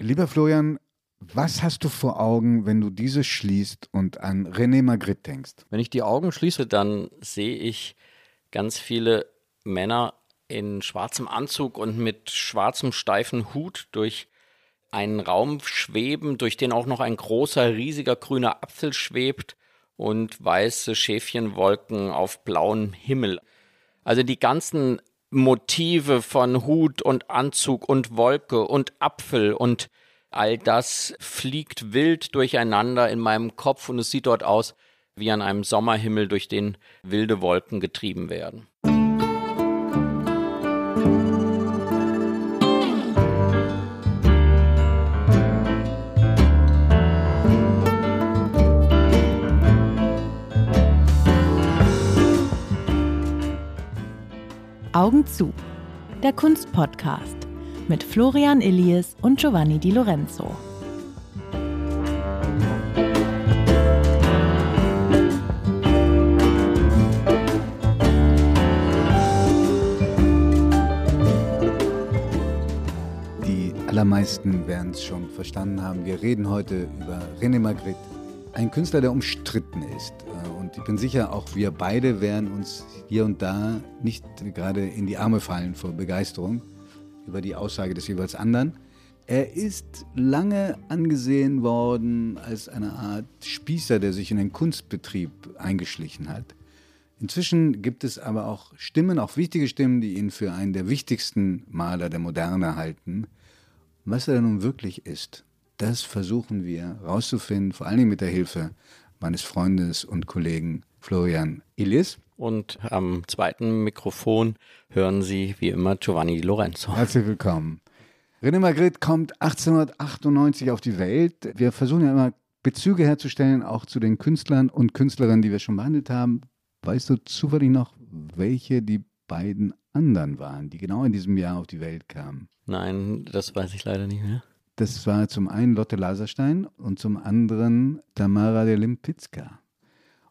Lieber Florian, was hast du vor Augen, wenn du diese schließt und an René Magritte denkst? Wenn ich die Augen schließe, dann sehe ich ganz viele Männer in schwarzem Anzug und mit schwarzem steifen Hut durch einen Raum schweben, durch den auch noch ein großer, riesiger grüner Apfel schwebt und weiße Schäfchenwolken auf blauem Himmel. Also die ganzen Motive von Hut und Anzug und Wolke und Apfel und all das fliegt wild durcheinander in meinem Kopf und es sieht dort aus wie an einem Sommerhimmel, durch den wilde Wolken getrieben werden. Augen zu. Der Kunstpodcast mit Florian Illies und Giovanni Di Lorenzo. Die allermeisten werden es schon verstanden haben. Wir reden heute über René Magritte, ein Künstler, der umstritten ist. Und ich bin sicher, auch wir beide werden uns hier und da nicht gerade in die Arme fallen vor Begeisterung über die Aussage des jeweils anderen. Er ist lange angesehen worden als eine Art Spießer, der sich in den Kunstbetrieb eingeschlichen hat. Inzwischen gibt es aber auch Stimmen, auch wichtige Stimmen, die ihn für einen der wichtigsten Maler der Moderne halten. Was er nun wirklich ist, das versuchen wir herauszufinden, vor allen Dingen mit der Hilfe meines Freundes und Kollegen Florian Illis. Und am zweiten Mikrofon hören Sie wie immer Giovanni Lorenzo. Herzlich willkommen. René Magritte kommt 1898 auf die Welt. Wir versuchen ja immer Bezüge herzustellen, auch zu den Künstlern und Künstlerinnen, die wir schon behandelt haben. Weißt du zufällig noch, welche die beiden anderen waren, die genau in diesem Jahr auf die Welt kamen? Nein, das weiß ich leider nicht mehr. Das war zum einen Lotte Laserstein und zum anderen Tamara de Limpicka.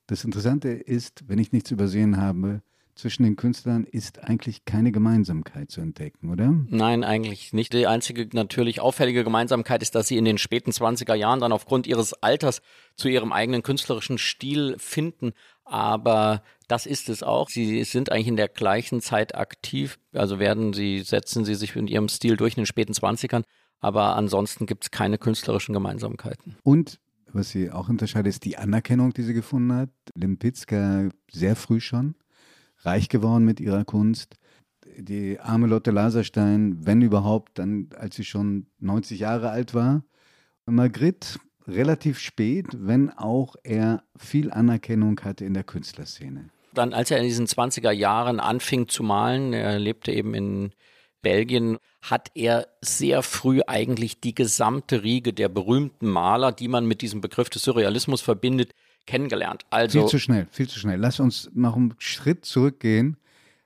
Das Interessante ist, wenn ich nichts übersehen habe, zwischen den Künstlern ist eigentlich keine Gemeinsamkeit zu entdecken, oder? Nein, eigentlich nicht. Die einzige natürlich auffällige Gemeinsamkeit ist, dass sie in den späten 20er Jahren dann aufgrund ihres Alters zu ihrem eigenen künstlerischen Stil finden. Aber das ist es auch. Sie sind eigentlich in der gleichen Zeit aktiv. Also werden sie, setzen sie sich in ihrem Stil durch in den späten 20ern aber ansonsten gibt es keine künstlerischen Gemeinsamkeiten. Und was sie auch unterscheidet, ist die Anerkennung, die sie gefunden hat. Limpitzka sehr früh schon, reich geworden mit ihrer Kunst. Die arme Lotte Laserstein, wenn überhaupt, dann als sie schon 90 Jahre alt war. Magritte relativ spät, wenn auch er viel Anerkennung hatte in der Künstlerszene. Dann, als er in diesen 20er Jahren anfing zu malen, er lebte eben in Belgien hat er sehr früh eigentlich die gesamte Riege der berühmten Maler, die man mit diesem Begriff des Surrealismus verbindet, kennengelernt. Also viel zu schnell, viel zu schnell. Lass uns noch einen Schritt zurückgehen,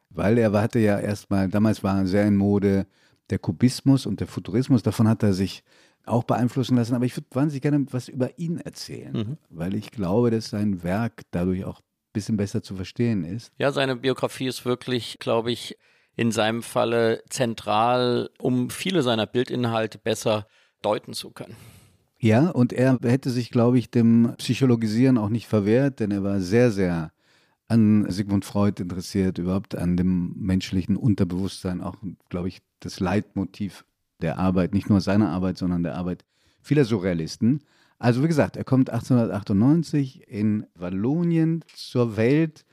weil er hatte ja erstmal, damals war sehr in Mode der Kubismus und der Futurismus, davon hat er sich auch beeinflussen lassen. Aber ich würde wahnsinnig gerne was über ihn erzählen, mhm. weil ich glaube, dass sein Werk dadurch auch ein bisschen besser zu verstehen ist. Ja, seine Biografie ist wirklich, glaube ich, in seinem Falle zentral, um viele seiner Bildinhalte besser deuten zu können. Ja, und er hätte sich, glaube ich, dem Psychologisieren auch nicht verwehrt, denn er war sehr, sehr an Sigmund Freud interessiert, überhaupt an dem menschlichen Unterbewusstsein, auch, glaube ich, das Leitmotiv der Arbeit, nicht nur seiner Arbeit, sondern der Arbeit vieler Surrealisten. Also wie gesagt, er kommt 1898 in Wallonien zur Welt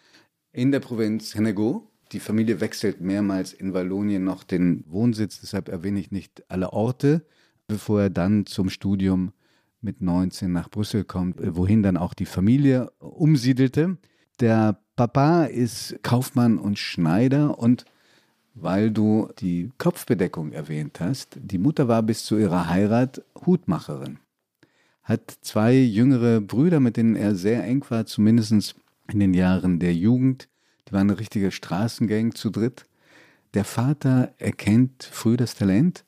in der Provinz Hennegaud die Familie wechselt mehrmals in Wallonien noch den Wohnsitz, deshalb erwähne ich nicht alle Orte, bevor er dann zum Studium mit 19 nach Brüssel kommt, wohin dann auch die Familie umsiedelte. Der Papa ist Kaufmann und Schneider und weil du die Kopfbedeckung erwähnt hast, die Mutter war bis zu ihrer Heirat Hutmacherin, hat zwei jüngere Brüder, mit denen er sehr eng war, zumindest in den Jahren der Jugend. Die waren eine richtige Straßengang zu dritt. Der Vater erkennt früh das Talent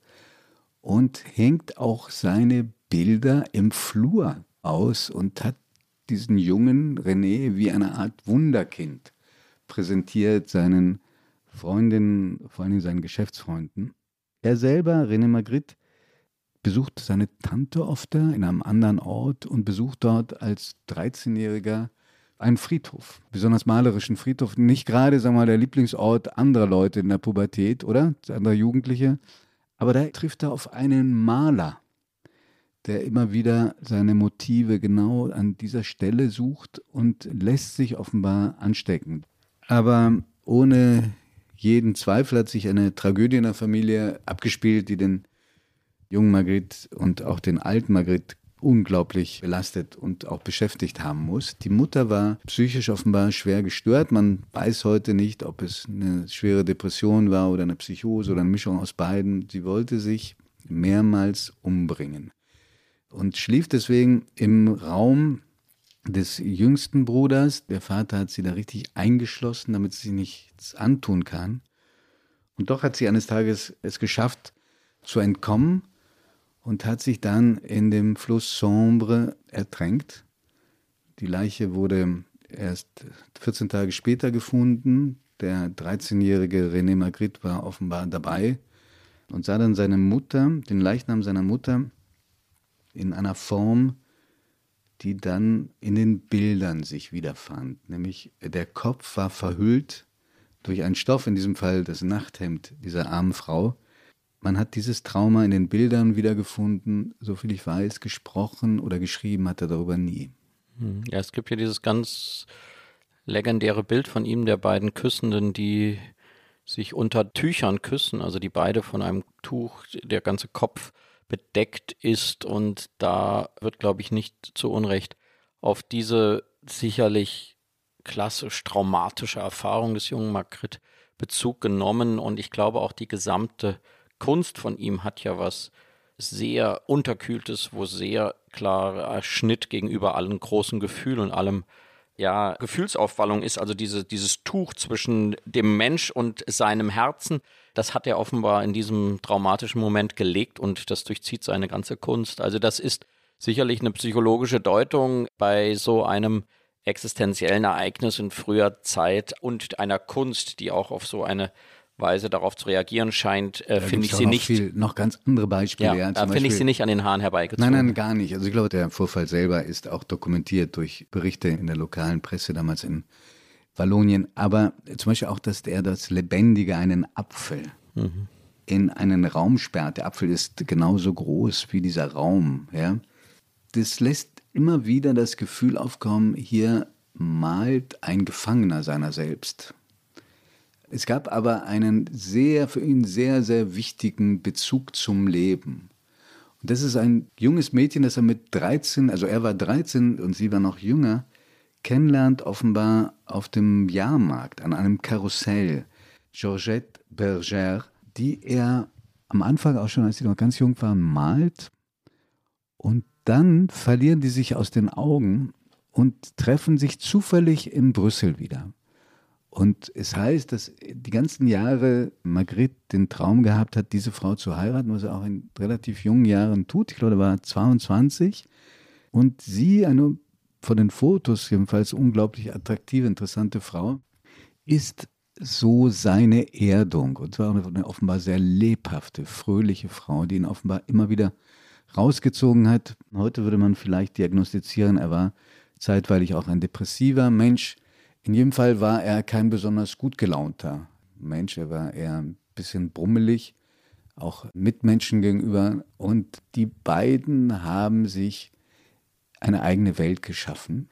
und hängt auch seine Bilder im Flur aus und hat diesen jungen René wie eine Art Wunderkind präsentiert seinen Freundinnen, vor allem seinen Geschäftsfreunden. Er selber, René Magritte, besucht seine Tante oft in einem anderen Ort und besucht dort als 13-Jähriger einen Friedhof, besonders malerischen Friedhof. Nicht gerade, sagen wir mal, der Lieblingsort anderer Leute in der Pubertät, oder? Anderer Jugendliche. Aber da trifft er auf einen Maler, der immer wieder seine Motive genau an dieser Stelle sucht und lässt sich offenbar anstecken. Aber ohne jeden Zweifel hat sich eine Tragödie in der Familie abgespielt, die den jungen Margrit und auch den alten Margrit unglaublich belastet und auch beschäftigt haben muss. Die Mutter war psychisch offenbar schwer gestört. Man weiß heute nicht, ob es eine schwere Depression war oder eine Psychose oder eine Mischung aus beiden. Sie wollte sich mehrmals umbringen und schlief deswegen im Raum des jüngsten Bruders. Der Vater hat sie da richtig eingeschlossen, damit sie nichts antun kann. Und doch hat sie eines Tages es geschafft, zu entkommen und hat sich dann in dem Fluss Sombre ertränkt. Die Leiche wurde erst 14 Tage später gefunden. Der 13-jährige René Magritte war offenbar dabei und sah dann seine Mutter, den Leichnam seiner Mutter, in einer Form, die dann in den Bildern sich wiederfand. Nämlich der Kopf war verhüllt durch einen Stoff, in diesem Fall das Nachthemd dieser armen Frau. Man hat dieses Trauma in den Bildern wiedergefunden, soviel ich weiß, gesprochen oder geschrieben hat er darüber nie. Hm, ja, es gibt ja dieses ganz legendäre Bild von ihm, der beiden Küssenden, die sich unter Tüchern küssen, also die beide von einem Tuch, der ganze Kopf bedeckt ist. Und da wird, glaube ich, nicht zu Unrecht auf diese sicherlich klassisch traumatische Erfahrung des jungen Magritte Bezug genommen. Und ich glaube auch die gesamte Kunst von ihm hat ja was sehr unterkühltes, wo sehr klarer Schnitt gegenüber allen großen Gefühlen und allem ja, Gefühlsaufwallung ist, also diese, dieses Tuch zwischen dem Mensch und seinem Herzen, das hat er offenbar in diesem traumatischen Moment gelegt und das durchzieht seine ganze Kunst. Also das ist sicherlich eine psychologische Deutung bei so einem existenziellen Ereignis in früher Zeit und einer Kunst, die auch auf so eine Weise darauf zu reagieren scheint, äh, finde ich sie noch nicht. Viel, noch ganz andere Beispiele. Ja, ja da finde ich sie nicht an den Haaren herbeigezogen. Nein, nein, gar nicht. Also ich glaube, der Vorfall selber ist auch dokumentiert durch Berichte in der lokalen Presse damals in Wallonien. Aber zum Beispiel auch, dass er das Lebendige, einen Apfel, mhm. in einen Raum sperrt. Der Apfel ist genauso groß wie dieser Raum. Ja? Das lässt immer wieder das Gefühl aufkommen, hier malt ein Gefangener seiner selbst. Es gab aber einen sehr, für ihn sehr, sehr wichtigen Bezug zum Leben. Und das ist ein junges Mädchen, das er mit 13, also er war 13 und sie war noch jünger, kennenlernt offenbar auf dem Jahrmarkt, an einem Karussell. Georgette Berger, die er am Anfang auch schon, als sie noch ganz jung waren, malt. Und dann verlieren die sich aus den Augen und treffen sich zufällig in Brüssel wieder. Und es heißt, dass die ganzen Jahre Magritte den Traum gehabt hat, diese Frau zu heiraten, was er auch in relativ jungen Jahren tut. Ich glaube, er war 22. Und sie, eine von den Fotos jedenfalls unglaublich attraktive, interessante Frau, ist so seine Erdung. Und zwar eine offenbar sehr lebhafte, fröhliche Frau, die ihn offenbar immer wieder rausgezogen hat. Heute würde man vielleicht diagnostizieren, er war zeitweilig auch ein depressiver Mensch in jedem Fall war er kein besonders gut gelaunter Mensch. Er war eher ein bisschen brummelig, auch Mitmenschen gegenüber. Und die beiden haben sich eine eigene Welt geschaffen.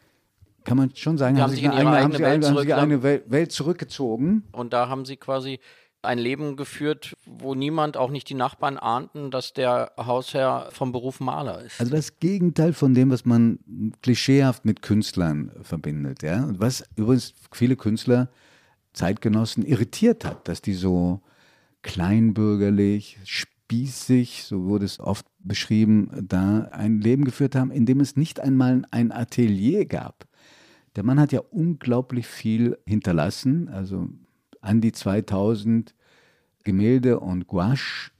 Kann man schon sagen, haben, haben sich eigene, Welt, eigene Welt zurückgezogen. Und da haben sie quasi ein Leben geführt, wo niemand, auch nicht die Nachbarn ahnten, dass der Hausherr vom Beruf Maler ist. Also das Gegenteil von dem, was man klischeehaft mit Künstlern verbindet. Ja? Und was übrigens viele Künstler, Zeitgenossen irritiert hat, dass die so kleinbürgerlich, spießig, so wurde es oft beschrieben, da ein Leben geführt haben, in dem es nicht einmal ein Atelier gab. Der Mann hat ja unglaublich viel hinterlassen, also an die 2000 Gemälde und Gouache.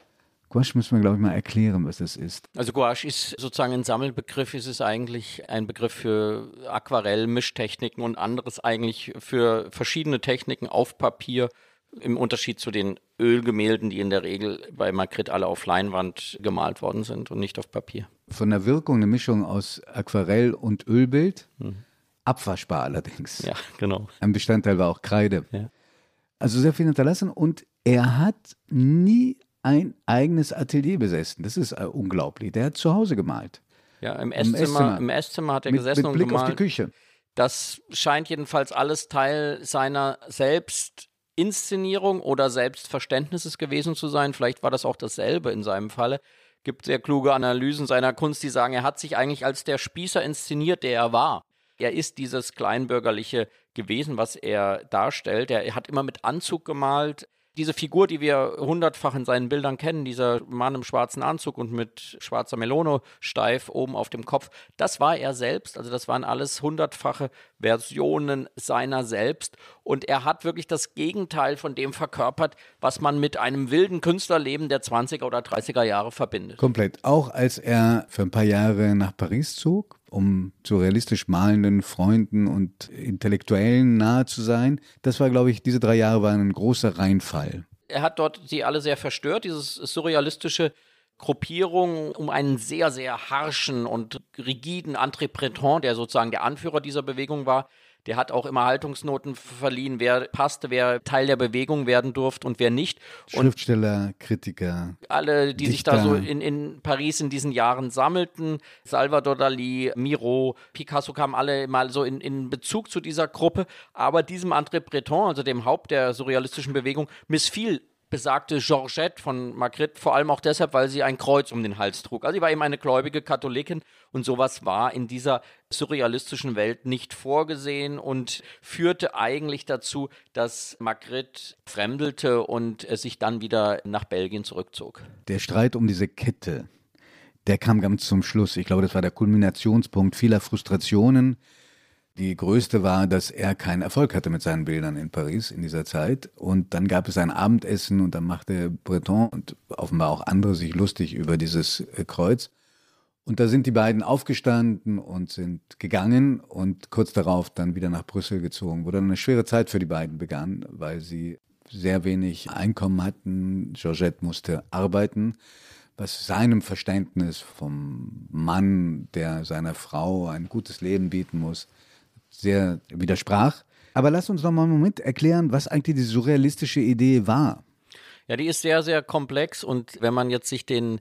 Gouache müssen wir, glaube ich, mal erklären, was das ist. Also Gouache ist sozusagen ein Sammelbegriff, ist es eigentlich ein Begriff für Aquarell, Mischtechniken und anderes eigentlich für verschiedene Techniken auf Papier Im Unterschied zu den Ölgemälden, die in der Regel bei Magritte alle auf Leinwand gemalt worden sind und nicht auf Papier. Von der Wirkung eine Mischung aus Aquarell und Ölbild. Mhm. Abwaschbar allerdings. Ja, genau. Ein Bestandteil war auch Kreide. Ja. Also sehr viel hinterlassen und er hat nie ein eigenes Atelier besessen. Das ist äh, unglaublich. Der hat zu Hause gemalt. Ja, im Esszimmer, im Esszimmer hat er mit, gesessen mit Blick und gemalt. auf die Küche. Das scheint jedenfalls alles Teil seiner Selbstinszenierung oder Selbstverständnisses gewesen zu sein. Vielleicht war das auch dasselbe in seinem Falle. Gibt sehr kluge Analysen seiner Kunst, die sagen, er hat sich eigentlich als der Spießer inszeniert, der er war. Er ist dieses kleinbürgerliche gewesen, was er darstellt. Er hat immer mit Anzug gemalt diese Figur, die wir hundertfach in seinen Bildern kennen, dieser Mann im schwarzen Anzug und mit schwarzer Melono steif oben auf dem Kopf, das war er selbst. Also das waren alles hundertfache Versionen seiner selbst. Und er hat wirklich das Gegenteil von dem verkörpert, was man mit einem wilden Künstlerleben der 20er oder 30er Jahre verbindet. Komplett. Auch als er für ein paar Jahre nach Paris zog, um zu realistisch malenden Freunden und Intellektuellen nahe zu sein. Das war, glaube ich, diese drei Jahre waren ein großer Reinfall. Er hat dort sie alle sehr verstört, dieses surrealistische Gruppierung um einen sehr, sehr harschen und rigiden Breton, der sozusagen der Anführer dieser Bewegung war, der hat auch immer Haltungsnoten verliehen, wer passte, wer Teil der Bewegung werden durfte und wer nicht. Und Schriftsteller, Kritiker. Alle, die Dichter. sich da so in, in Paris in diesen Jahren sammelten, Salvador Dali, Miro, Picasso kamen alle mal so in, in Bezug zu dieser Gruppe. Aber diesem André Breton, also dem Haupt der surrealistischen Bewegung, missfiel besagte Georgette von Magritte, vor allem auch deshalb, weil sie ein Kreuz um den Hals trug. Also sie war eben eine gläubige Katholikin und sowas war in dieser surrealistischen Welt nicht vorgesehen und führte eigentlich dazu, dass Magritte fremdelte und sich dann wieder nach Belgien zurückzog. Der Streit um diese Kette, der kam ganz zum Schluss. Ich glaube, das war der Kulminationspunkt vieler Frustrationen die größte war, dass er keinen Erfolg hatte mit seinen Bildern in Paris in dieser Zeit. Und dann gab es ein Abendessen und dann machte Breton und offenbar auch andere sich lustig über dieses äh, Kreuz. Und da sind die beiden aufgestanden und sind gegangen und kurz darauf dann wieder nach Brüssel gezogen, wo dann eine schwere Zeit für die beiden begann, weil sie sehr wenig Einkommen hatten. Georgette musste arbeiten, was seinem Verständnis vom Mann, der seiner Frau ein gutes Leben bieten muss, sehr widersprach. Aber lass uns noch mal einen Moment erklären, was eigentlich die surrealistische Idee war. Ja, die ist sehr, sehr komplex und wenn man jetzt sich den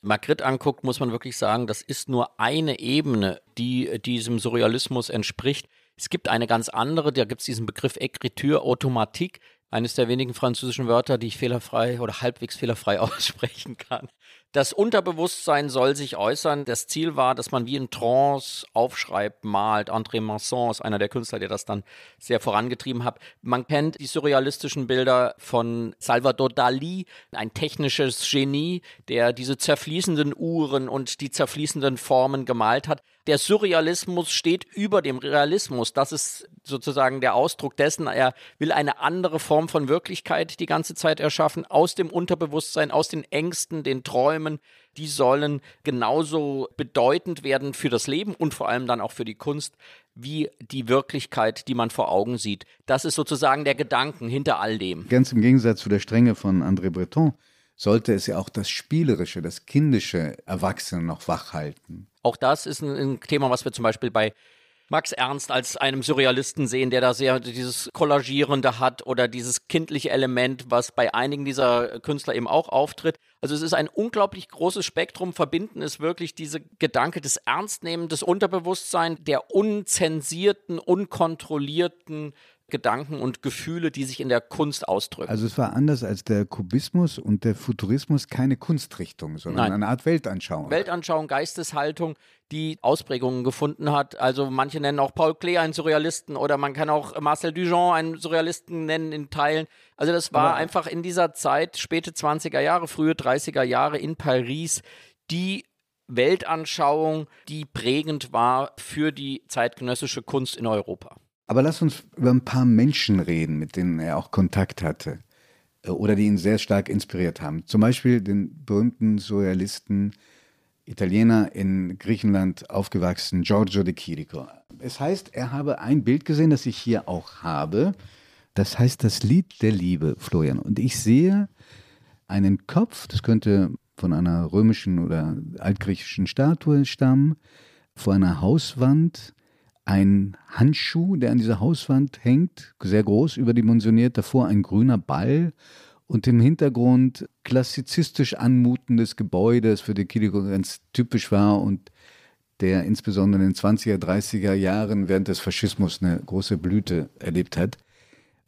Magritte anguckt, muss man wirklich sagen, das ist nur eine Ebene, die diesem Surrealismus entspricht. Es gibt eine ganz andere, da gibt es diesen Begriff Écriture automatique, eines der wenigen französischen Wörter, die ich fehlerfrei oder halbwegs fehlerfrei aussprechen kann. Das Unterbewusstsein soll sich äußern. Das Ziel war, dass man wie in Trance aufschreibt, malt. André Masson ist einer der Künstler, der das dann sehr vorangetrieben hat. Man kennt die surrealistischen Bilder von Salvador Dali, ein technisches Genie, der diese zerfließenden Uhren und die zerfließenden Formen gemalt hat. Der Surrealismus steht über dem Realismus. Das ist sozusagen der Ausdruck dessen. Er will eine andere Form von Wirklichkeit die ganze Zeit erschaffen, aus dem Unterbewusstsein, aus den Ängsten, den Träumen. Die sollen genauso bedeutend werden für das Leben und vor allem dann auch für die Kunst wie die Wirklichkeit, die man vor Augen sieht. Das ist sozusagen der Gedanken hinter all dem. Ganz im Gegensatz zu der Strenge von André Breton sollte es ja auch das Spielerische, das Kindische Erwachsene noch wach halten. Auch das ist ein, ein Thema, was wir zum Beispiel bei Max Ernst als einem Surrealisten sehen, der da sehr dieses Kollagierende hat oder dieses kindliche Element, was bei einigen dieser Künstler eben auch auftritt. Also es ist ein unglaublich großes Spektrum. Verbinden ist wirklich diese Gedanke des Ernstnehmen, des Unterbewusstseins, der unzensierten, unkontrollierten Gedanken und Gefühle, die sich in der Kunst ausdrücken. Also es war anders als der Kubismus und der Futurismus keine Kunstrichtung, sondern Nein. eine Art Weltanschauung. Weltanschauung, Geisteshaltung, die Ausprägungen gefunden hat. Also manche nennen auch Paul Klee einen Surrealisten oder man kann auch Marcel Duchamp einen Surrealisten nennen in Teilen. Also das war Aber einfach in dieser Zeit, späte 20er Jahre, frühe 30er Jahre in Paris, die Weltanschauung, die prägend war für die zeitgenössische Kunst in Europa. Aber lass uns über ein paar Menschen reden, mit denen er auch Kontakt hatte äh, oder die ihn sehr stark inspiriert haben. Zum Beispiel den berühmten Surrealisten, Italiener in Griechenland aufgewachsen, Giorgio de Chirico. Es heißt, er habe ein Bild gesehen, das ich hier auch habe. Das heißt das Lied der Liebe, Florian. Und ich sehe einen Kopf, das könnte von einer römischen oder altgriechischen Statue stammen, vor einer Hauswand, ein Handschuh, der an dieser Hauswand hängt, sehr groß, überdimensioniert, davor ein grüner Ball und im Hintergrund klassizistisch anmutendes Gebäude, das für die Kiriko ganz typisch war und der insbesondere in den 20er, 30er Jahren während des Faschismus eine große Blüte erlebt hat.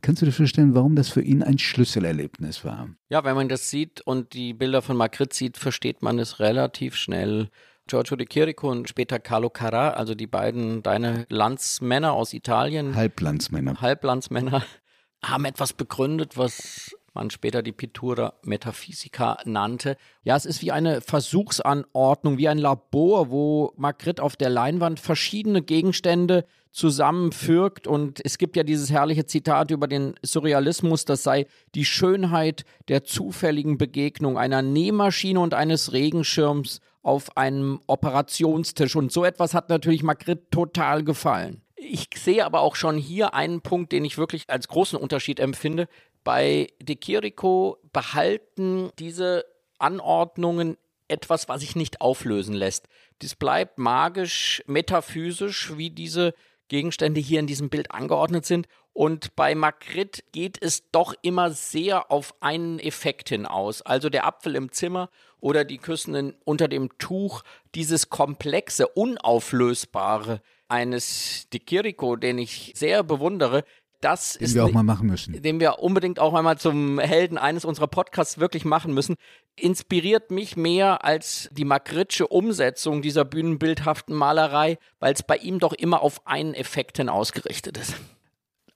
Kannst du dir vorstellen, warum das für ihn ein Schlüsselerlebnis war? Ja, wenn man das sieht und die Bilder von Magritte sieht, versteht man es relativ schnell. Giorgio de Chirico und später Carlo Carrà, also die beiden deine Landsmänner aus Italien. Halblandsmänner. Halblandsmänner haben etwas begründet, was man später die Pittura Metaphysica nannte. Ja, es ist wie eine Versuchsanordnung, wie ein Labor, wo Magritte auf der Leinwand verschiedene Gegenstände zusammenfügt. Und es gibt ja dieses herrliche Zitat über den Surrealismus, das sei die Schönheit der zufälligen Begegnung einer Nähmaschine und eines Regenschirms auf einem Operationstisch. Und so etwas hat natürlich Magritte total gefallen. Ich sehe aber auch schon hier einen Punkt, den ich wirklich als großen Unterschied empfinde. Bei De Chirico behalten diese Anordnungen etwas, was sich nicht auflösen lässt. Dies bleibt magisch, metaphysisch, wie diese Gegenstände hier in diesem Bild angeordnet sind. Und bei Magritte geht es doch immer sehr auf einen Effekt hinaus. Also der Apfel im Zimmer oder die Küssen unter dem Tuch, dieses komplexe, unauflösbare eines Di Chirico, den ich sehr bewundere, das den ist. wir auch mal machen müssen. Den wir unbedingt auch einmal zum Helden eines unserer Podcasts wirklich machen müssen. Inspiriert mich mehr als die magritsche Umsetzung dieser bühnenbildhaften Malerei, weil es bei ihm doch immer auf einen Effekt hin ausgerichtet ist.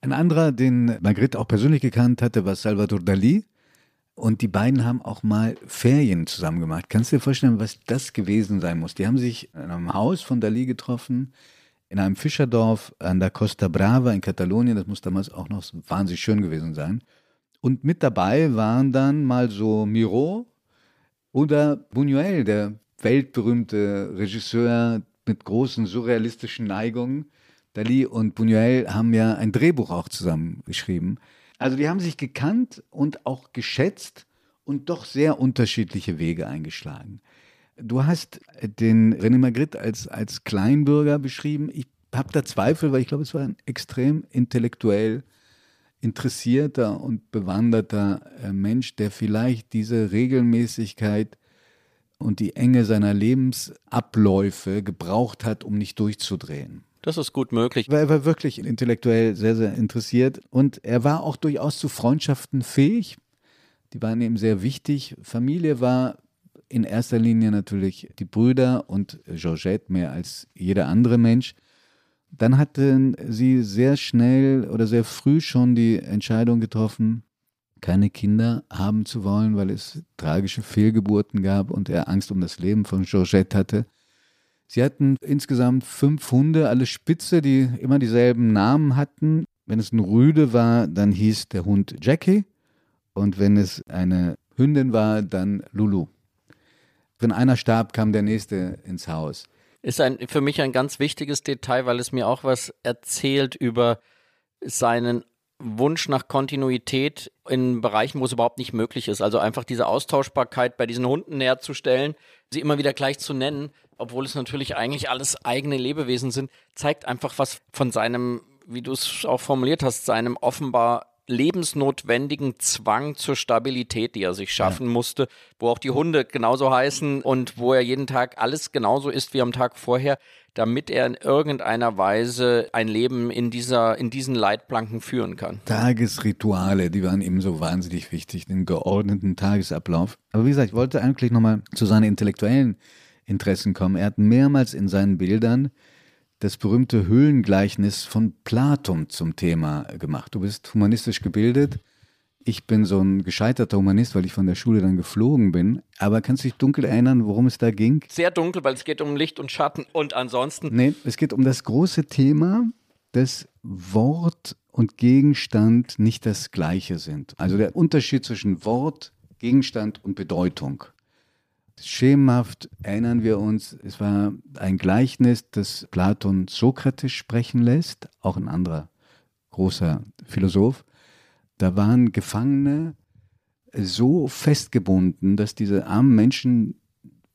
Ein anderer, den Magritte auch persönlich gekannt hatte, war Salvador Dali. Und die beiden haben auch mal Ferien zusammen gemacht. Kannst du dir vorstellen, was das gewesen sein muss? Die haben sich in einem Haus von Dali getroffen in einem Fischerdorf an der Costa Brava in Katalonien. Das muss damals auch noch wahnsinnig schön gewesen sein. Und mit dabei waren dann mal so Miro oder Buñuel, der weltberühmte Regisseur mit großen surrealistischen Neigungen. Dali und Buñuel haben ja ein Drehbuch auch zusammen geschrieben. Also die haben sich gekannt und auch geschätzt und doch sehr unterschiedliche Wege eingeschlagen. Du hast den René Magritte als, als Kleinbürger beschrieben. Ich habe da Zweifel, weil ich glaube, es war ein extrem intellektuell interessierter und bewanderter äh, Mensch, der vielleicht diese Regelmäßigkeit und die Enge seiner Lebensabläufe gebraucht hat, um nicht durchzudrehen. Das ist gut möglich. Er war wirklich intellektuell sehr, sehr interessiert und er war auch durchaus zu Freundschaften fähig. Die waren ihm sehr wichtig. Familie war in erster Linie natürlich die Brüder und Georgette mehr als jeder andere Mensch. Dann hatten sie sehr schnell oder sehr früh schon die Entscheidung getroffen, keine Kinder haben zu wollen, weil es tragische Fehlgeburten gab und er Angst um das Leben von Georgette hatte. Sie hatten insgesamt fünf Hunde, alle Spitze, die immer dieselben Namen hatten. Wenn es ein Rüde war, dann hieß der Hund Jackie. Und wenn es eine Hündin war, dann Lulu. Wenn einer starb, kam der nächste ins Haus. Ist ein, für mich ein ganz wichtiges Detail, weil es mir auch was erzählt über seinen Wunsch nach Kontinuität in Bereichen, wo es überhaupt nicht möglich ist. Also einfach diese Austauschbarkeit bei diesen Hunden herzustellen, sie immer wieder gleich zu nennen, obwohl es natürlich eigentlich alles eigene Lebewesen sind, zeigt einfach was von seinem, wie du es auch formuliert hast, seinem offenbar lebensnotwendigen Zwang zur Stabilität, die er sich schaffen ja. musste, wo auch die Hunde genauso heißen und wo er jeden Tag alles genauso ist wie am Tag vorher, damit er in irgendeiner Weise ein Leben in dieser, in diesen Leitplanken führen kann. Tagesrituale, die waren ihm so wahnsinnig wichtig, den geordneten Tagesablauf. Aber wie gesagt, ich wollte eigentlich nochmal zu seinen intellektuellen Interessen kommen. Er hat mehrmals in seinen Bildern das berühmte Höhlengleichnis von Platon zum Thema gemacht. Du bist humanistisch gebildet. Ich bin so ein gescheiterter Humanist, weil ich von der Schule dann geflogen bin. Aber kannst du dich dunkel erinnern, worum es da ging? Sehr dunkel, weil es geht um Licht und Schatten und ansonsten. Nee, es geht um das große Thema, dass Wort und Gegenstand nicht das gleiche sind. Also der Unterschied zwischen Wort, Gegenstand und Bedeutung. Schemenhaft erinnern wir uns, es war ein Gleichnis, das Platon Sokrates sprechen lässt, auch ein anderer großer Philosoph. Da waren Gefangene so festgebunden, dass diese armen Menschen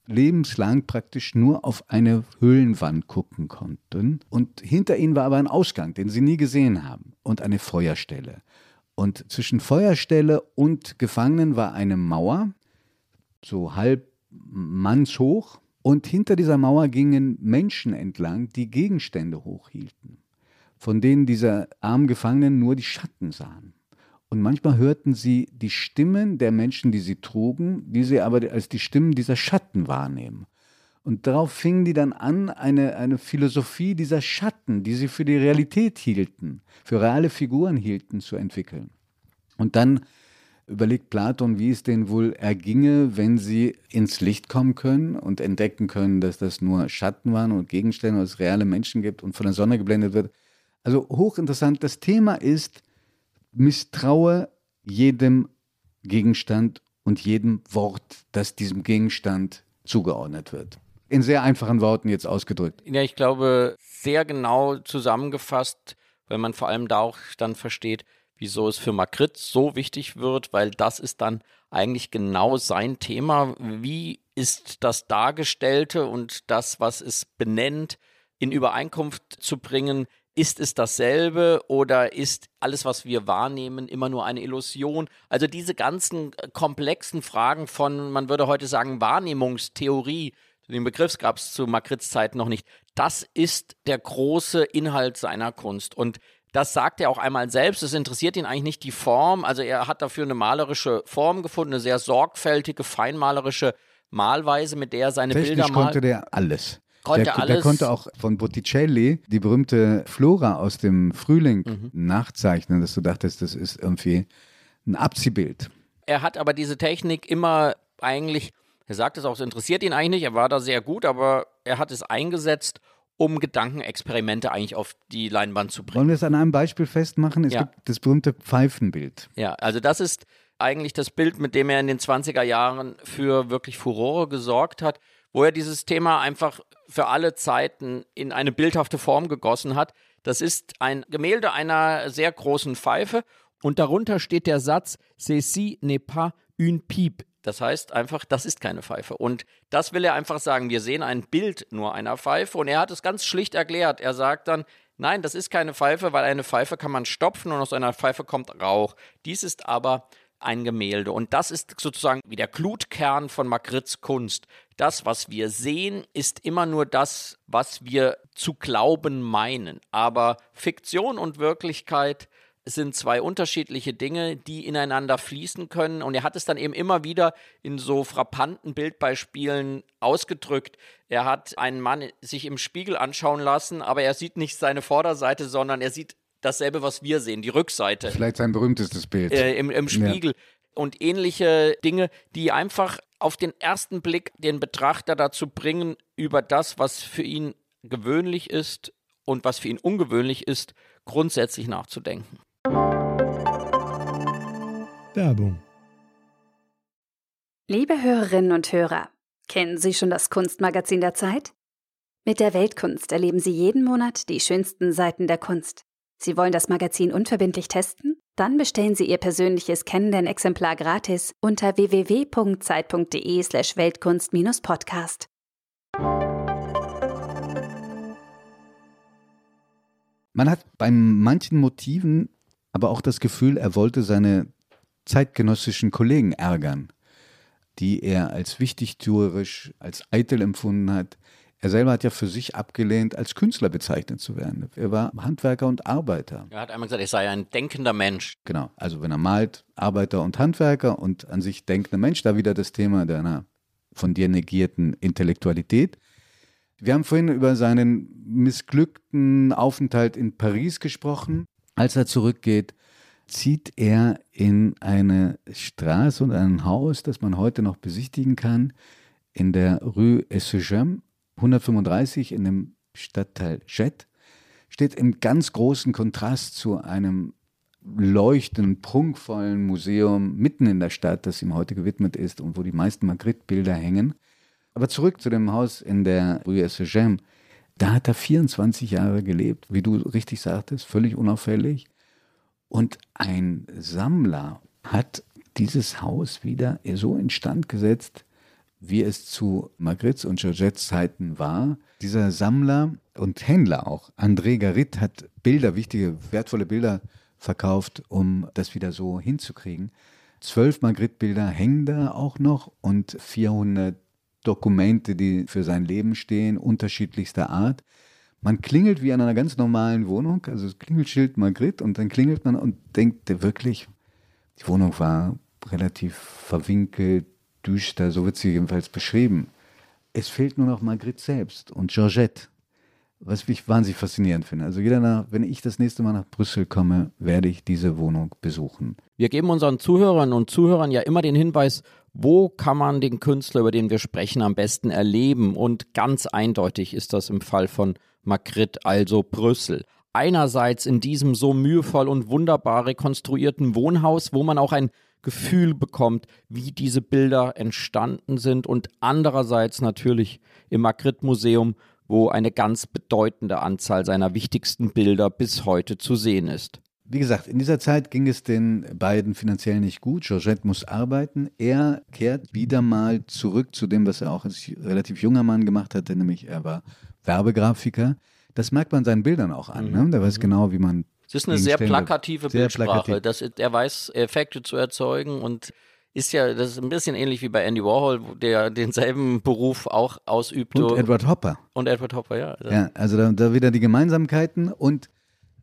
lebenslang praktisch nur auf eine Höhlenwand gucken konnten. Und hinter ihnen war aber ein Ausgang, den sie nie gesehen haben, und eine Feuerstelle. Und zwischen Feuerstelle und Gefangenen war eine Mauer, so halb mannshoch. Und hinter dieser Mauer gingen Menschen entlang, die Gegenstände hochhielten, von denen diese armen Gefangenen nur die Schatten sahen. Und manchmal hörten sie die Stimmen der Menschen, die sie trugen, die sie aber als die Stimmen dieser Schatten wahrnehmen. Und darauf fingen die dann an, eine, eine Philosophie dieser Schatten, die sie für die Realität hielten, für reale Figuren hielten, zu entwickeln. Und dann überlegt Platon, wie es denen wohl erginge, wenn sie ins Licht kommen können und entdecken können, dass das nur Schatten waren und Gegenstände, und es reale Menschen gibt und von der Sonne geblendet wird. Also hochinteressant. Das Thema ist, misstraue jedem Gegenstand und jedem Wort, das diesem Gegenstand zugeordnet wird. In sehr einfachen Worten jetzt ausgedrückt. Ja, ich glaube, sehr genau zusammengefasst, weil man vor allem da auch dann versteht, wieso es für Magritte so wichtig wird, weil das ist dann eigentlich genau sein Thema. Wie ist das Dargestellte und das, was es benennt, in Übereinkunft zu bringen ist es dasselbe oder ist alles, was wir wahrnehmen, immer nur eine Illusion? Also diese ganzen äh, komplexen Fragen von, man würde heute sagen, Wahrnehmungstheorie, den Begriff gab es zu Magritte's Zeit noch nicht. Das ist der große Inhalt seiner Kunst. Und das sagt er auch einmal selbst. Es interessiert ihn eigentlich nicht die Form. Also er hat dafür eine malerische Form gefunden, eine sehr sorgfältige, feinmalerische Malweise, mit der er seine Technisch Bilder malt. konnte der alles. Konnte der, alles. der konnte auch von Botticelli die berühmte Flora aus dem Frühling Mhm. nachzeichnen, dass du dachtest, das ist irgendwie ein Abziehbild. Er hat aber diese Technik immer eigentlich, er sagt es auch, es interessiert ihn eigentlich nicht, er war da sehr gut, aber er hat es eingesetzt, um Gedankenexperimente eigentlich auf die Leinwand zu bringen. Wollen wir es an einem Beispiel festmachen? Es Ja. gibt das berühmte Pfeifenbild. Ja, also das ist eigentlich das Bild, mit dem er in den 20er Jahren für wirklich Furore gesorgt hat, wo er dieses Thema einfach für alle Zeiten in eine bildhafte Form gegossen hat. Das ist ein Gemälde einer sehr großen Pfeife und darunter steht der Satz Ceci n'est pas une pipe. Das heißt einfach, das ist keine Pfeife. Und das will er einfach sagen. Wir sehen ein Bild nur einer Pfeife und er hat es ganz schlicht erklärt. Er sagt dann, nein, das ist keine Pfeife, weil eine Pfeife kann man stopfen und aus einer Pfeife kommt Rauch. Dies ist aber ein Gemälde. Und das ist sozusagen wie der Glutkern von Magrittes Kunst. Das, was wir sehen, ist immer nur das, was wir zu glauben meinen. Aber Fiktion und Wirklichkeit sind zwei unterschiedliche Dinge, die ineinander fließen können. Und er hat es dann eben immer wieder in so frappanten Bildbeispielen ausgedrückt. Er hat einen Mann sich im Spiegel anschauen lassen, aber er sieht nicht seine Vorderseite, sondern er sieht dasselbe, was wir sehen, die Rückseite Vielleicht sein berühmtestes Bild. äh, im, im Spiegel und ähnliche Dinge, die einfach auf den ersten Blick den Betrachter dazu bringen, über das, was für ihn gewöhnlich ist und was für ihn ungewöhnlich ist, grundsätzlich nachzudenken. Werbung. Liebe Hörerinnen und Hörer, kennen Sie schon das Kunstmagazin der Zeit? Mit der Weltkunst erleben Sie jeden Monat die schönsten Seiten der Kunst. Sie wollen das Magazin unverbindlich testen? Dann bestellen Sie Ihr persönliches Kennenden-Exemplar gratis unter www.zeit.de/slash Weltkunst-Podcast. Man hat bei manchen Motiven aber auch das Gefühl, er wollte seine zeitgenössischen Kollegen ärgern, die er als wichtigtuerisch, als eitel empfunden hat. Er selber hat ja für sich abgelehnt, als Künstler bezeichnet zu werden. Er war Handwerker und Arbeiter. Er hat einmal gesagt, er sei ein denkender Mensch. Genau, also wenn er malt, Arbeiter und Handwerker und an sich denkender Mensch, da wieder das Thema deiner von dir negierten Intellektualität. Wir haben vorhin über seinen missglückten Aufenthalt in Paris gesprochen. Als er zurückgeht, zieht er in eine Straße und ein Haus, das man heute noch besichtigen kann, in der Rue Essegem, 135 in dem Stadtteil Jet, steht im ganz großen Kontrast zu einem leuchtenden, prunkvollen Museum mitten in der Stadt, das ihm heute gewidmet ist und wo die meisten Magritte-Bilder hängen. Aber zurück zu dem Haus in der Rue Essegem. Da hat er 24 Jahre gelebt, wie du richtig sagtest, völlig unauffällig. Und ein Sammler hat dieses Haus wieder so instand gesetzt, wie es zu Magrittes und Georgettes Zeiten war. Dieser Sammler und Händler auch, André Garit, hat Bilder, wichtige, wertvolle Bilder verkauft, um das wieder so hinzukriegen. Zwölf Magritte-Bilder hängen da auch noch und 400 Dokumente, die für sein Leben stehen, unterschiedlichster Art. Man klingelt wie an einer ganz normalen Wohnung, also das Klingelschild Magritte und dann klingelt man und denkt wirklich, die Wohnung war relativ verwinkelt, düster, so wird sie jedenfalls beschrieben. Es fehlt nur noch Magritte selbst und Georgette, was ich wahnsinnig faszinierend finde. Also jeder nach, wenn ich das nächste Mal nach Brüssel komme, werde ich diese Wohnung besuchen. Wir geben unseren Zuhörern und Zuhörern ja immer den Hinweis, wo kann man den Künstler, über den wir sprechen, am besten erleben? Und ganz eindeutig ist das im Fall von Magritte, also Brüssel. Einerseits in diesem so mühevoll und wunderbar rekonstruierten Wohnhaus, wo man auch ein Gefühl bekommt, wie diese Bilder entstanden sind und andererseits natürlich im Magritte Museum, wo eine ganz bedeutende Anzahl seiner wichtigsten Bilder bis heute zu sehen ist. Wie gesagt, in dieser Zeit ging es den beiden finanziell nicht gut. Georgette muss arbeiten. Er kehrt wieder mal zurück zu dem, was er auch als relativ junger Mann gemacht hatte, nämlich er war Werbegrafiker. Das merkt man seinen Bildern auch an. Ne? Der weiß mhm. genau, wie man. Es ist eine sehr plakative sehr Bildsprache. Plakativ. Das, er weiß, Effekte zu erzeugen und ist ja, das ist ein bisschen ähnlich wie bei Andy Warhol, der denselben Beruf auch ausübte. Und Edward Hopper. Und Edward Hopper, ja. Ja, also da, da wieder die Gemeinsamkeiten und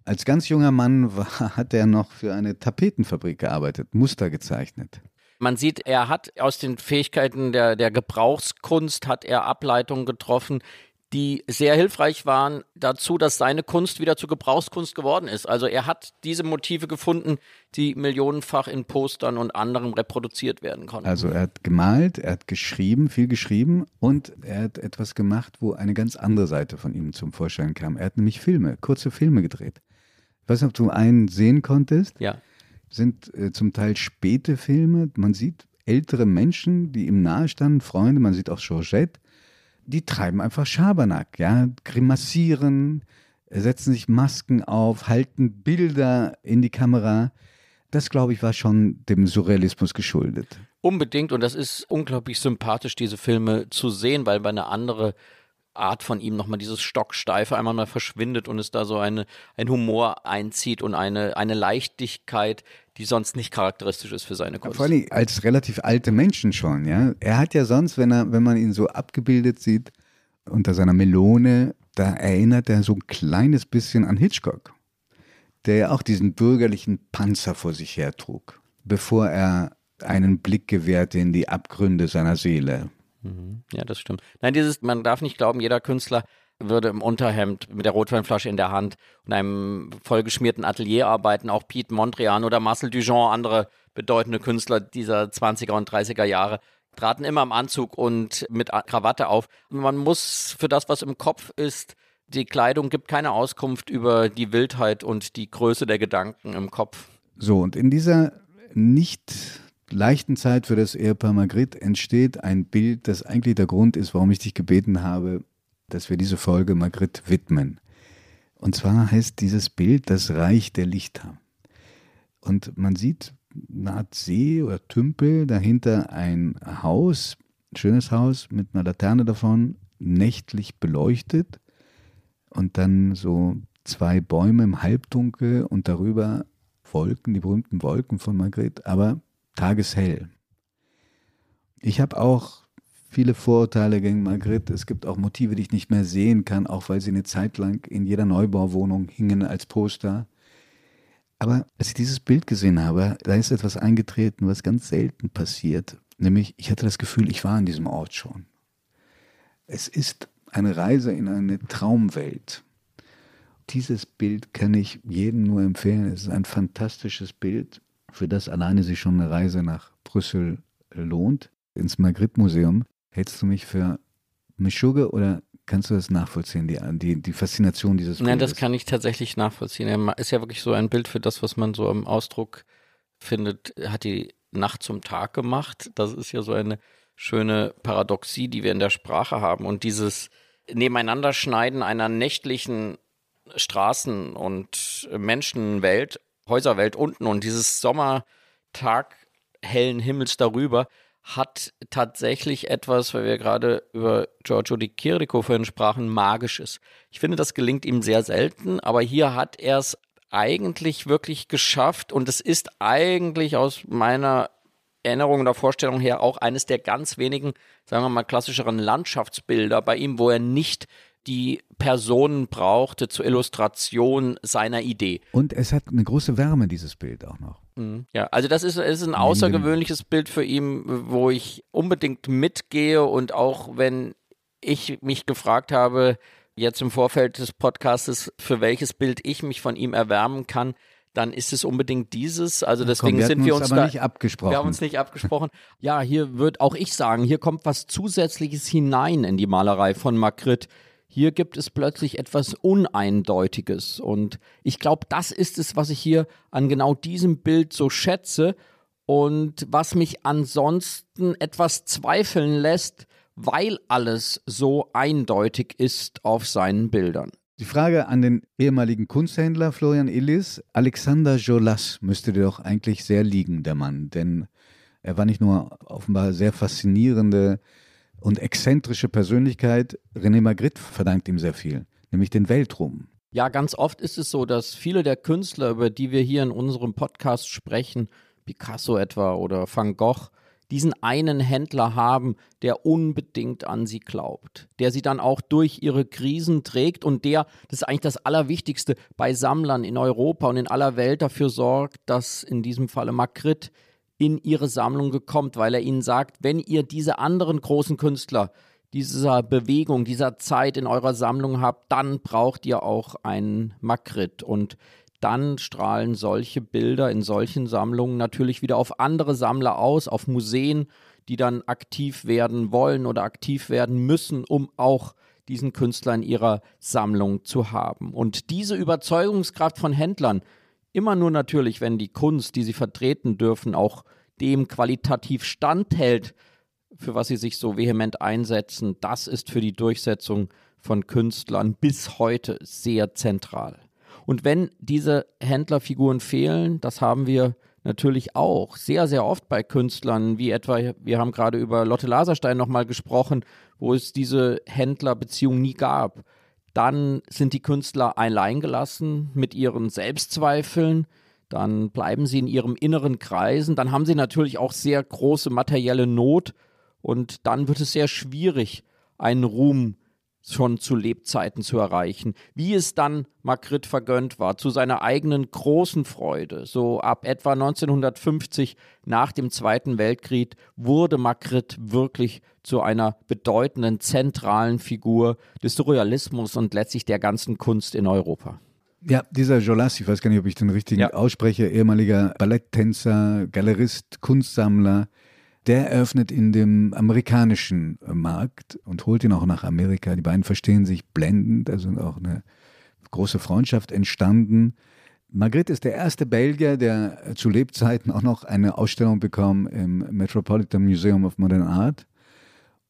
als ganz junger Mann war, hat er noch für eine Tapetenfabrik gearbeitet, Muster gezeichnet. Man sieht, er hat aus den Fähigkeiten der, der Gebrauchskunst hat er Ableitungen getroffen, die sehr hilfreich waren dazu, dass seine Kunst wieder zur Gebrauchskunst geworden ist. Also er hat diese Motive gefunden, die millionenfach in Postern und anderem reproduziert werden konnten. Also er hat gemalt, er hat geschrieben, viel geschrieben und er hat etwas gemacht, wo eine ganz andere Seite von ihm zum Vorschein kam. Er hat nämlich Filme, kurze Filme gedreht. Ich weiß nicht, ob du einen sehen konntest. Ja. Sind äh, zum Teil späte Filme. Man sieht ältere Menschen, die ihm nahestanden, Freunde. Man sieht auch Georgette. Die treiben einfach Schabernack, ja, grimassieren, setzen sich Masken auf, halten Bilder in die Kamera. Das, glaube ich, war schon dem Surrealismus geschuldet. Unbedingt und das ist unglaublich sympathisch, diese Filme zu sehen, weil bei eine andere Art von ihm nochmal dieses Stocksteife einmal mal verschwindet und es da so eine, ein Humor einzieht und eine, eine Leichtigkeit, die sonst nicht charakteristisch ist für seine Kunst. vor allem als relativ alte Menschen schon, ja. Er hat ja sonst, wenn er, wenn man ihn so abgebildet sieht, unter seiner Melone, da erinnert er so ein kleines bisschen an Hitchcock, der ja auch diesen bürgerlichen Panzer vor sich hertrug, bevor er einen Blick gewährte in die Abgründe seiner Seele. Mhm. Ja, das stimmt. Nein, dieses, man darf nicht glauben, jeder Künstler würde im Unterhemd mit der Rotweinflasche in der Hand und einem vollgeschmierten Atelier arbeiten. Auch Piet Mondrian oder Marcel Duchamp, andere bedeutende Künstler dieser 20er und 30er Jahre, traten immer im Anzug und mit Krawatte auf. Man muss für das, was im Kopf ist, die Kleidung gibt keine Auskunft über die Wildheit und die Größe der Gedanken im Kopf. So, und in dieser nicht leichten Zeit für das Ehepaar Magritte entsteht ein Bild, das eigentlich der Grund ist, warum ich dich gebeten habe, dass wir diese Folge Magritte widmen. Und zwar heißt dieses Bild das Reich der Lichter. Und man sieht eine Art See oder Tümpel, dahinter ein Haus, ein schönes Haus mit einer Laterne davon, nächtlich beleuchtet und dann so zwei Bäume im Halbdunkel und darüber Wolken, die berühmten Wolken von Magritte, aber tageshell. Ich habe auch viele Vorurteile gegen Margrit. Es gibt auch Motive, die ich nicht mehr sehen kann, auch weil sie eine Zeit lang in jeder Neubauwohnung hingen als Poster. Aber als ich dieses Bild gesehen habe, da ist etwas eingetreten, was ganz selten passiert. Nämlich, ich hatte das Gefühl, ich war an diesem Ort schon. Es ist eine Reise in eine Traumwelt. Dieses Bild kann ich jedem nur empfehlen. Es ist ein fantastisches Bild für das alleine sich schon eine Reise nach Brüssel lohnt, ins Magritte-Museum. Hältst du mich für Mischugge oder kannst du das nachvollziehen, die, die, die Faszination dieses Bildes? Nein, das kann ich tatsächlich nachvollziehen. Er ist ja wirklich so ein Bild für das, was man so im Ausdruck findet, hat die Nacht zum Tag gemacht. Das ist ja so eine schöne Paradoxie, die wir in der Sprache haben. Und dieses Nebeneinanderschneiden einer nächtlichen Straßen- und Menschenwelt Häuserwelt unten und dieses Sommertag hellen Himmels darüber hat tatsächlich etwas, weil wir gerade über Giorgio di Chirico vorhin sprachen, magisches. Ich finde, das gelingt ihm sehr selten, aber hier hat er es eigentlich wirklich geschafft und es ist eigentlich aus meiner Erinnerung oder Vorstellung her auch eines der ganz wenigen, sagen wir mal, klassischeren Landschaftsbilder bei ihm, wo er nicht die Personen brauchte zur Illustration seiner Idee. Und es hat eine große Wärme, dieses Bild auch noch. Mhm. Ja, also das ist, ist ein außergewöhnliches Bild für ihn, wo ich unbedingt mitgehe und auch wenn ich mich gefragt habe, jetzt im Vorfeld des Podcastes, für welches Bild ich mich von ihm erwärmen kann, dann ist es unbedingt dieses. Also deswegen Komm, sind wir uns uns da, nicht abgesprochen. wir haben uns nicht abgesprochen. ja, hier wird auch ich sagen, hier kommt was Zusätzliches hinein in die Malerei von Magritte. Hier gibt es plötzlich etwas Uneindeutiges. Und ich glaube, das ist es, was ich hier an genau diesem Bild so schätze und was mich ansonsten etwas zweifeln lässt, weil alles so eindeutig ist auf seinen Bildern. Die Frage an den ehemaligen Kunsthändler Florian Illis. Alexander Jolas müsste dir doch eigentlich sehr liegen, der Mann, denn er war nicht nur offenbar sehr faszinierende und exzentrische Persönlichkeit. René Magritte verdankt ihm sehr viel, nämlich den Weltruhm. Ja, ganz oft ist es so, dass viele der Künstler, über die wir hier in unserem Podcast sprechen, Picasso etwa oder Van Gogh, diesen einen Händler haben, der unbedingt an sie glaubt, der sie dann auch durch ihre Krisen trägt und der, das ist eigentlich das Allerwichtigste, bei Sammlern in Europa und in aller Welt dafür sorgt, dass in diesem Falle Magritte in ihre Sammlung gekommen, weil er ihnen sagt, wenn ihr diese anderen großen Künstler dieser Bewegung, dieser Zeit in eurer Sammlung habt, dann braucht ihr auch einen Magritte. Und dann strahlen solche Bilder in solchen Sammlungen natürlich wieder auf andere Sammler aus, auf Museen, die dann aktiv werden wollen oder aktiv werden müssen, um auch diesen Künstler in ihrer Sammlung zu haben. Und diese Überzeugungskraft von Händlern, immer nur natürlich, wenn die Kunst, die sie vertreten dürfen, auch dem qualitativ standhält, für was sie sich so vehement einsetzen, das ist für die Durchsetzung von Künstlern bis heute sehr zentral. Und wenn diese Händlerfiguren fehlen, das haben wir natürlich auch sehr, sehr oft bei Künstlern, wie etwa, wir haben gerade über Lotte Laserstein nochmal gesprochen, wo es diese Händlerbeziehung nie gab. Dann sind die Künstler alleingelassen mit ihren Selbstzweifeln, dann bleiben sie in ihrem inneren Kreisen, dann haben sie natürlich auch sehr große materielle Not. Und dann wird es sehr schwierig, einen Ruhm schon zu Lebzeiten zu erreichen. Wie es dann Magritte vergönnt war, zu seiner eigenen großen Freude. So ab etwa 1950 nach dem Zweiten Weltkrieg wurde Magritte wirklich zu einer bedeutenden zentralen Figur des Surrealismus und letztlich der ganzen Kunst in Europa. Ja, dieser Jolas, ich weiß gar nicht, ob ich den richtigen ja. ausspreche, ehemaliger Balletttänzer, Galerist, Kunstsammler, der eröffnet in dem amerikanischen Markt und holt ihn auch nach Amerika. Die beiden verstehen sich blendend, also auch eine große Freundschaft entstanden. Magritte ist der erste Belgier, der zu Lebzeiten auch noch eine Ausstellung bekam im Metropolitan Museum of Modern Art.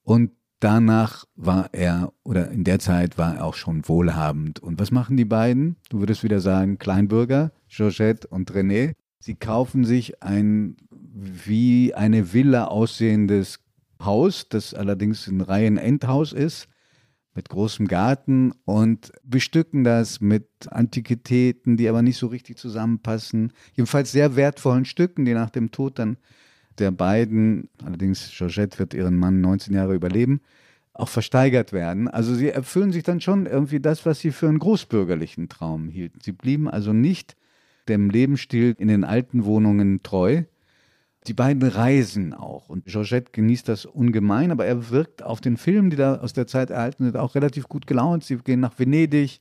Und danach war er, oder in der Zeit war er auch schon wohlhabend. Und was machen die beiden? Du würdest wieder sagen, Kleinbürger, Georgette und René. Sie kaufen sich ein wie eine Villa aussehendes Haus, das allerdings ein Reihenendhaus ist, mit großem Garten und bestücken das mit Antiquitäten, die aber nicht so richtig zusammenpassen. Jedenfalls sehr wertvollen Stücken, die nach dem Tod dann der beiden, allerdings Georgette wird ihren Mann 19 Jahre überleben, auch versteigert werden. Also sie erfüllen sich dann schon irgendwie das, was sie für einen großbürgerlichen Traum hielten. Sie blieben also nicht dem Lebensstil in den alten Wohnungen treu. Die beiden reisen auch und Georgette genießt das ungemein, aber er wirkt auf den Filmen, die da aus der Zeit erhalten sind, auch relativ gut gelaunt. Sie gehen nach Venedig,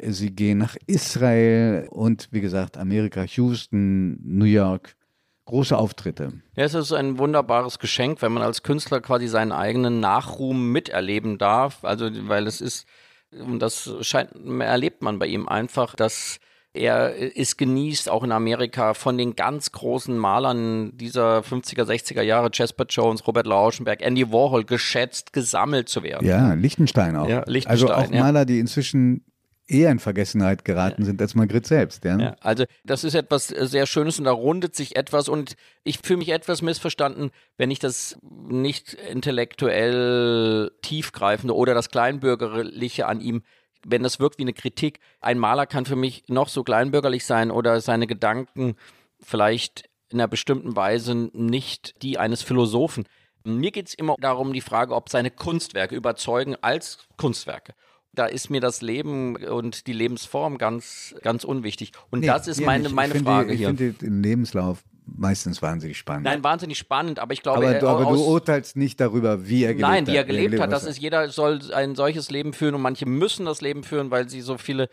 sie gehen nach Israel und wie gesagt Amerika, Houston, New York. Große Auftritte. Ja, es ist ein wunderbares Geschenk, wenn man als Künstler quasi seinen eigenen Nachruhm miterleben darf. Also, weil es ist, und das scheint, erlebt man bei ihm einfach, dass er ist genießt, auch in Amerika, von den ganz großen Malern dieser 50er, 60er Jahre, Jasper Jones, Robert Lauschenberg, Andy Warhol, geschätzt, gesammelt zu werden. Ja, Lichtenstein auch. Ja, Lichtenstein, also auch ja. Maler, die inzwischen eher in Vergessenheit geraten sind als Magritte selbst. Ja? ja? also das ist etwas sehr Schönes und da rundet sich etwas und ich fühle mich etwas missverstanden, wenn ich das nicht intellektuell tiefgreifende oder das Kleinbürgerliche an ihm wenn das wirkt wie eine Kritik. Ein Maler kann für mich noch so kleinbürgerlich sein oder seine Gedanken vielleicht in einer bestimmten Weise nicht die eines Philosophen. Mir geht es immer darum, die Frage, ob seine Kunstwerke überzeugen als Kunstwerke da ist mir das Leben und die Lebensform ganz, ganz unwichtig. Und nee, das ist meine, nicht. meine ich Frage finde, hier. Ich finde den Lebenslauf meistens wahnsinnig spannend. Nein, wahnsinnig spannend, aber ich glaube, aber, du, aber du urteilst nicht darüber, wie er gelebt Nein, wie er gelebt, gelebt hat. Das ist jeder soll ein solches Leben führen und manche müssen das Leben führen, weil sie so viele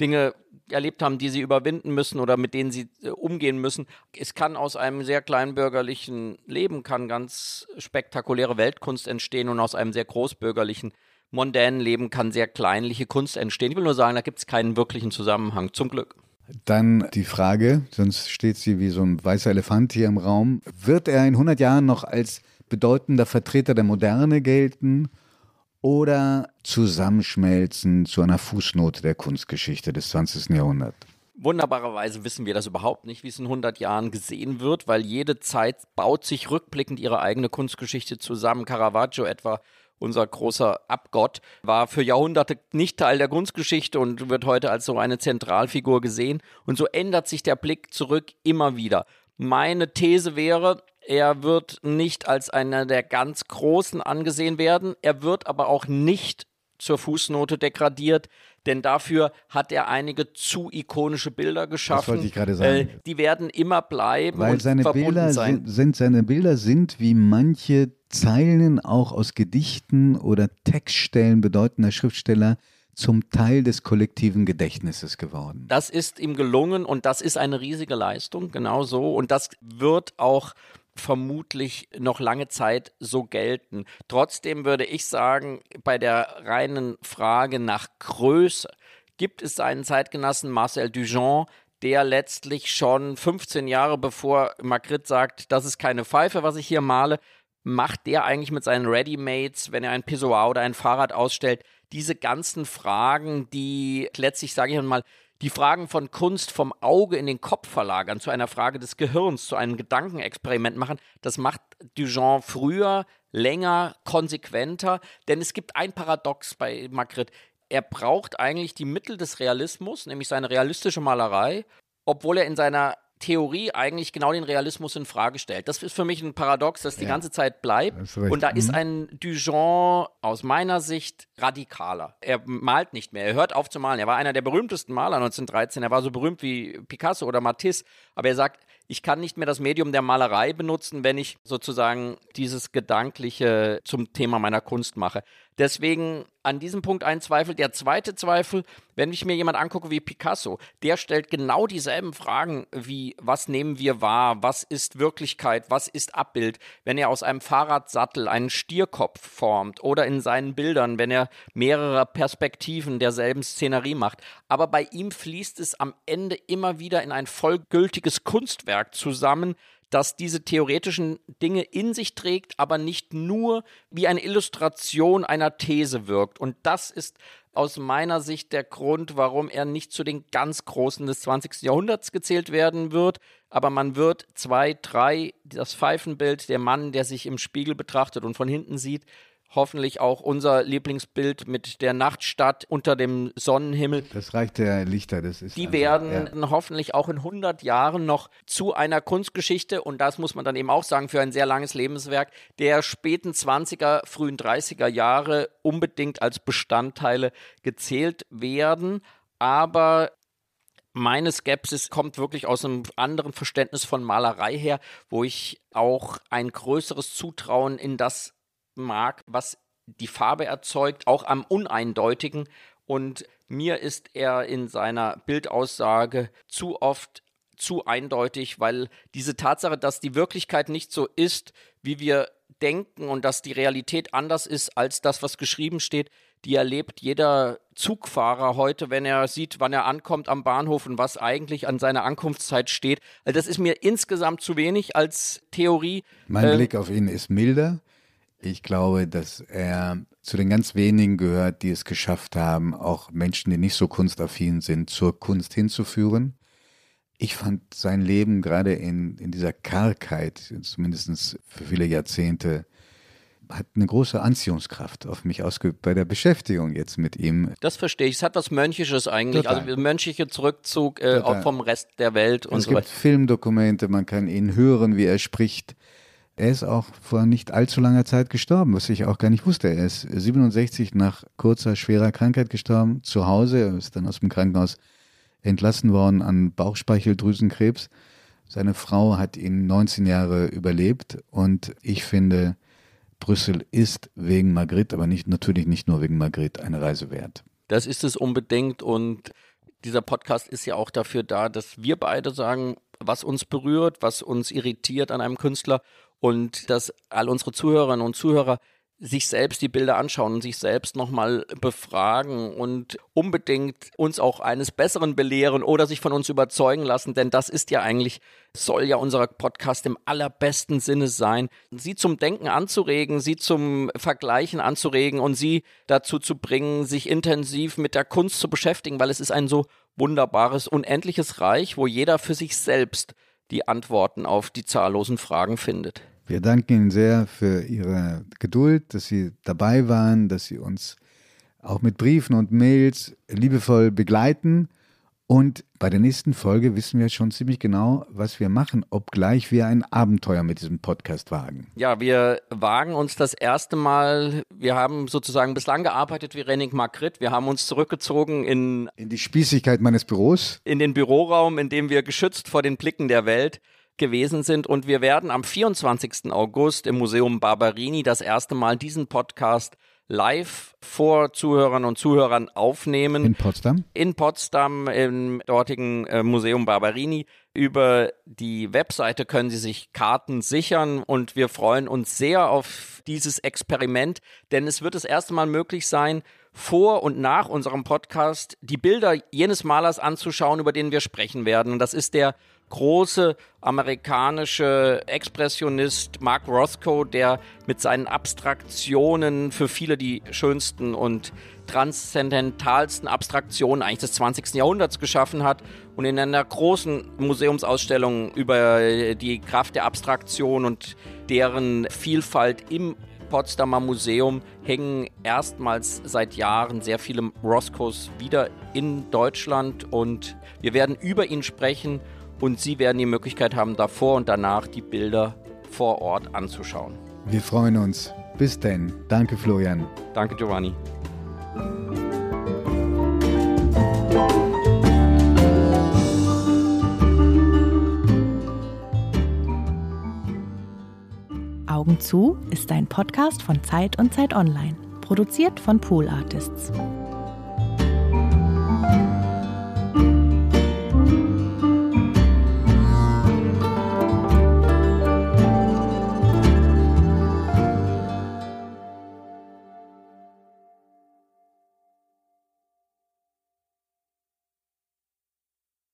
Dinge erlebt haben, die sie überwinden müssen oder mit denen sie äh, umgehen müssen. Es kann aus einem sehr kleinbürgerlichen Leben kann ganz spektakuläre Weltkunst entstehen und aus einem sehr großbürgerlichen mondänen Leben kann sehr kleinliche Kunst entstehen. Ich will nur sagen, da gibt es keinen wirklichen Zusammenhang, zum Glück. Dann die Frage, sonst steht sie wie so ein weißer Elefant hier im Raum. Wird er in 100 Jahren noch als bedeutender Vertreter der Moderne gelten oder zusammenschmelzen zu einer Fußnote der Kunstgeschichte des 20. Jahrhunderts? Wunderbarerweise wissen wir das überhaupt nicht, wie es in 100 Jahren gesehen wird, weil jede Zeit baut sich rückblickend ihre eigene Kunstgeschichte zusammen. Caravaggio etwa unser großer Abgott, war für Jahrhunderte nicht Teil der Kunstgeschichte und wird heute als so eine Zentralfigur gesehen. Und so ändert sich der Blick zurück immer wieder. Meine These wäre, er wird nicht als einer der ganz Großen angesehen werden. Er wird aber auch nicht zur Fußnote degradiert, denn dafür hat er einige zu ikonische Bilder geschaffen. Das wollte ich gerade sagen. Äh, die werden immer bleiben Weil und seine verbunden Bilder sein. Sind, sind, seine Bilder sind wie manche Zeilen auch aus Gedichten oder Textstellen bedeutender Schriftsteller zum Teil des kollektiven Gedächtnisses geworden. Das ist ihm gelungen und das ist eine riesige Leistung, genau so. Und das wird auch vermutlich noch lange Zeit so gelten. Trotzdem würde ich sagen, bei der reinen Frage nach Größe gibt es einen Zeitgenossen Marcel Duchamp, der letztlich schon 15 Jahre bevor Magritte sagt, das ist keine Pfeife, was ich hier male, macht der eigentlich mit seinen Readymates, wenn er ein Pissoir oder ein Fahrrad ausstellt, diese ganzen Fragen, die letztlich, sage ich mal, die Fragen von Kunst vom Auge in den Kopf verlagern, zu einer Frage des Gehirns, zu einem Gedankenexperiment machen, das macht Duchamp früher, länger, konsequenter. Denn es gibt ein Paradox bei Magritte. Er braucht eigentlich die Mittel des Realismus, nämlich seine realistische Malerei, obwohl er in seiner Theorie eigentlich genau den Realismus in Frage stellt. Das ist für mich ein Paradox, das die ja. ganze Zeit bleibt. Und da ist mhm. ein Duchamp aus meiner Sicht radikaler. Er malt nicht mehr, er hört auf zu malen. Er war einer der berühmtesten Maler 1913. Er war so berühmt wie Picasso oder Matisse. Aber er sagt, ich kann nicht mehr das Medium der Malerei benutzen, wenn ich sozusagen dieses Gedankliche zum Thema meiner Kunst mache. Deswegen an diesem Punkt ein Zweifel. Der zweite Zweifel, wenn ich mir jemand angucke wie Picasso, der stellt genau dieselben Fragen wie, was nehmen wir wahr, was ist Wirklichkeit, was ist Abbild, wenn er aus einem Fahrradsattel einen Stierkopf formt oder in seinen Bildern, wenn er mehrere Perspektiven derselben Szenerie macht. Aber bei ihm fließt es am Ende immer wieder in ein vollgültiges Kunstwerk zusammen, das diese theoretischen Dinge in sich trägt, aber nicht nur wie eine Illustration einer These wirkt. Und das ist aus meiner Sicht der Grund, warum er nicht zu den ganz Großen des 20. Jahrhunderts gezählt werden wird. Aber man wird zwei, drei, das Pfeifenbild, der Mann, der sich im Spiegel betrachtet und von hinten sieht, hoffentlich auch unser Lieblingsbild mit der Nachtstadt unter dem Sonnenhimmel. Das reicht der Lichter, das ist. Die einfach, werden ja. hoffentlich auch in 100 Jahren noch zu einer Kunstgeschichte und das muss man dann eben auch sagen für ein sehr langes Lebenswerk der späten 20er, frühen 30er Jahre unbedingt als Bestandteile gezählt werden. Aber meine Skepsis kommt wirklich aus einem anderen Verständnis von Malerei her, wo ich auch ein größeres Zutrauen in das mag, was die Farbe erzeugt, auch am Uneindeutigen. Und mir ist er in seiner Bildaussage zu oft zu eindeutig, weil diese Tatsache, dass die Wirklichkeit nicht so ist, wie wir denken und dass die Realität anders ist als das, was geschrieben steht, die erlebt jeder Zugfahrer heute, wenn er sieht, wann er ankommt am Bahnhof und was eigentlich an seiner Ankunftszeit steht. Also das ist mir insgesamt zu wenig als Theorie. Mein ähm, Blick auf ihn ist milder. Ich glaube, dass er zu den ganz wenigen gehört, die es geschafft haben, auch Menschen, die nicht so kunstaffin sind, zur Kunst hinzuführen. Ich fand sein Leben gerade in, in dieser Kargheit, zumindest für viele Jahrzehnte, hat eine große Anziehungskraft auf mich ausgeübt bei der Beschäftigung jetzt mit ihm. Das verstehe ich. Es hat was Mönchisches eigentlich. Total. Also mönchliche Zurückzug äh, auch vom Rest der Welt und es so weiter. Es gibt Filmdokumente, man kann ihn hören, wie er spricht. Er ist auch vor nicht allzu langer Zeit gestorben, was ich auch gar nicht wusste. Er ist 67 nach kurzer, schwerer Krankheit gestorben, zu Hause. Er ist dann aus dem Krankenhaus entlassen worden an Bauchspeicheldrüsenkrebs. Seine Frau hat ihn 19 Jahre überlebt und ich finde, Brüssel ist wegen Magritte, aber nicht, natürlich nicht nur wegen Magritte, eine Reise wert. Das ist es unbedingt und dieser Podcast ist ja auch dafür da, dass wir beide sagen, was uns berührt, was uns irritiert an einem Künstler und dass all unsere Zuhörerinnen und Zuhörer sich selbst die Bilder anschauen und sich selbst nochmal befragen und unbedingt uns auch eines Besseren belehren oder sich von uns überzeugen lassen, denn das ist ja eigentlich, soll ja unser Podcast im allerbesten Sinne sein, sie zum Denken anzuregen, sie zum Vergleichen anzuregen und sie dazu zu bringen, sich intensiv mit der Kunst zu beschäftigen, weil es ist ein so wunderbares, unendliches Reich, wo jeder für sich selbst die Antworten auf die zahllosen Fragen findet. Wir danken Ihnen sehr für Ihre Geduld, dass Sie dabei waren, dass Sie uns auch mit Briefen und Mails liebevoll begleiten. Und bei der nächsten Folge wissen wir schon ziemlich genau, was wir machen, obgleich wir ein Abenteuer mit diesem Podcast wagen. Ja, wir wagen uns das erste Mal, wir haben sozusagen bislang gearbeitet wie Renning Magritte. Wir haben uns zurückgezogen in, in die Spießigkeit meines Büros. In den Büroraum, in dem wir geschützt vor den Blicken der Welt gewesen sind. Und wir werden am 24. August im Museum Barberini das erste Mal diesen Podcast live vor Zuhörern und Zuhörern aufnehmen. In Potsdam? In Potsdam, im dortigen äh, Museum Barberini. Über die Webseite können Sie sich Karten sichern und wir freuen uns sehr auf dieses Experiment, denn es wird das erste Mal möglich sein, vor und nach unserem Podcast die Bilder jenes Malers anzuschauen, über den wir sprechen werden. Und das ist der große amerikanische Expressionist Mark Rothko, der mit seinen Abstraktionen für viele die schönsten und transzendentalsten Abstraktionen eigentlich des 20. Jahrhunderts geschaffen hat und in einer großen Museumsausstellung über die Kraft der Abstraktion und deren Vielfalt im Potsdamer Museum hängen erstmals seit Jahren sehr viele Roscoes wieder in Deutschland und wir werden über ihn sprechen und Sie werden die Möglichkeit haben, davor und danach die Bilder vor Ort anzuschauen. Wir freuen uns. Bis denn. Danke, Florian. Danke, Giovanni. Augen zu ist ein Podcast von Zeit und Zeit Online, produziert von Pool Artists.